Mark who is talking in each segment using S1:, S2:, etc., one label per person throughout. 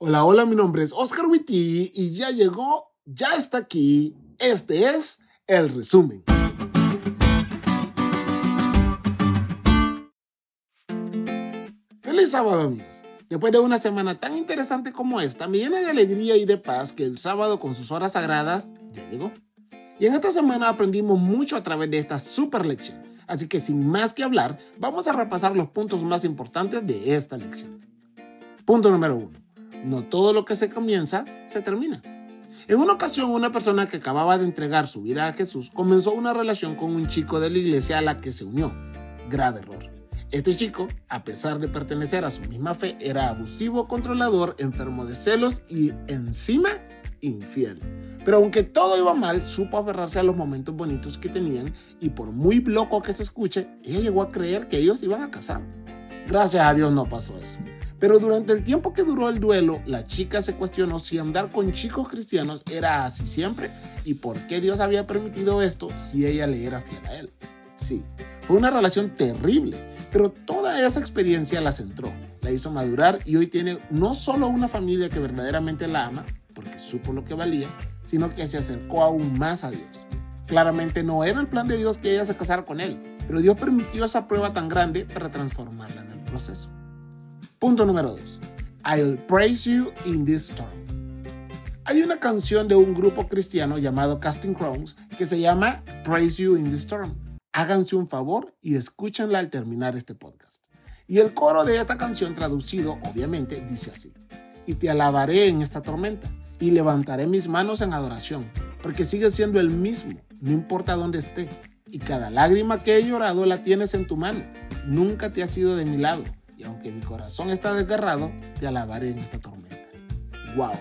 S1: Hola, hola, mi nombre es Oscar Witty y ya llegó, ya está aquí. Este es el resumen. Feliz sábado, amigos. Después de una semana tan interesante como esta, me llena de alegría y de paz que el sábado con sus horas sagradas ya llegó. Y en esta semana aprendimos mucho a través de esta super lección. Así que sin más que hablar, vamos a repasar los puntos más importantes de esta lección. Punto número uno no todo lo que se comienza se termina. En una ocasión, una persona que acababa de entregar su vida a Jesús comenzó una relación con un chico de la iglesia a la que se unió. Grave error. Este chico, a pesar de pertenecer a su misma fe, era abusivo, controlador, enfermo de celos y encima infiel. Pero aunque todo iba mal, supo aferrarse a los momentos bonitos que tenían y por muy loco que se escuche, ella llegó a creer que ellos iban a casar. Gracias a Dios no pasó eso. Pero durante el tiempo que duró el duelo, la chica se cuestionó si andar con chicos cristianos era así siempre y por qué Dios había permitido esto si ella le era fiel a él. Sí, fue una relación terrible, pero toda esa experiencia la centró, la hizo madurar y hoy tiene no solo una familia que verdaderamente la ama, porque supo lo que valía, sino que se acercó aún más a Dios. Claramente no era el plan de Dios que ella se casara con él, pero Dios permitió esa prueba tan grande para transformarla en el proceso. Punto número 2. I'll praise you in this storm. Hay una canción de un grupo cristiano llamado Casting Crowns que se llama Praise You in the Storm. Háganse un favor y escúchenla al terminar este podcast. Y el coro de esta canción traducido, obviamente, dice así. Y te alabaré en esta tormenta y levantaré mis manos en adoración, porque sigue siendo el mismo, no importa dónde esté. Y cada lágrima que he llorado la tienes en tu mano. Nunca te has ido de mi lado aunque mi corazón está desgarrado, te alabaré en esta tormenta. ¡Wow!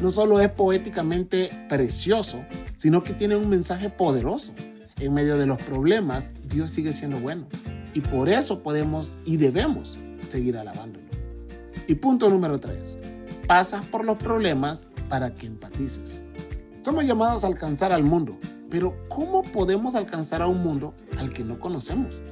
S1: No solo es poéticamente precioso, sino que tiene un mensaje poderoso. En medio de los problemas, Dios sigue siendo bueno. Y por eso podemos y debemos seguir alabándolo. Y punto número 3. Pasas por los problemas para que empatices. Somos llamados a alcanzar al mundo, pero ¿cómo podemos alcanzar a un mundo al que no conocemos?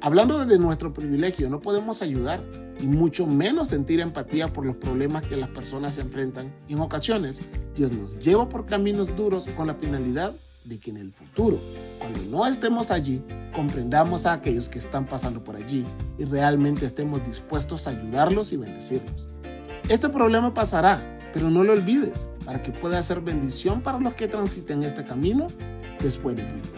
S1: Hablando desde nuestro privilegio, no podemos ayudar y mucho menos sentir empatía por los problemas que las personas se enfrentan. En ocasiones, Dios nos lleva por caminos duros con la finalidad de que en el futuro, cuando no estemos allí, comprendamos a aquellos que están pasando por allí y realmente estemos dispuestos a ayudarlos y bendecirlos. Este problema pasará, pero no lo olvides para que pueda ser bendición para los que transiten este camino después de ti.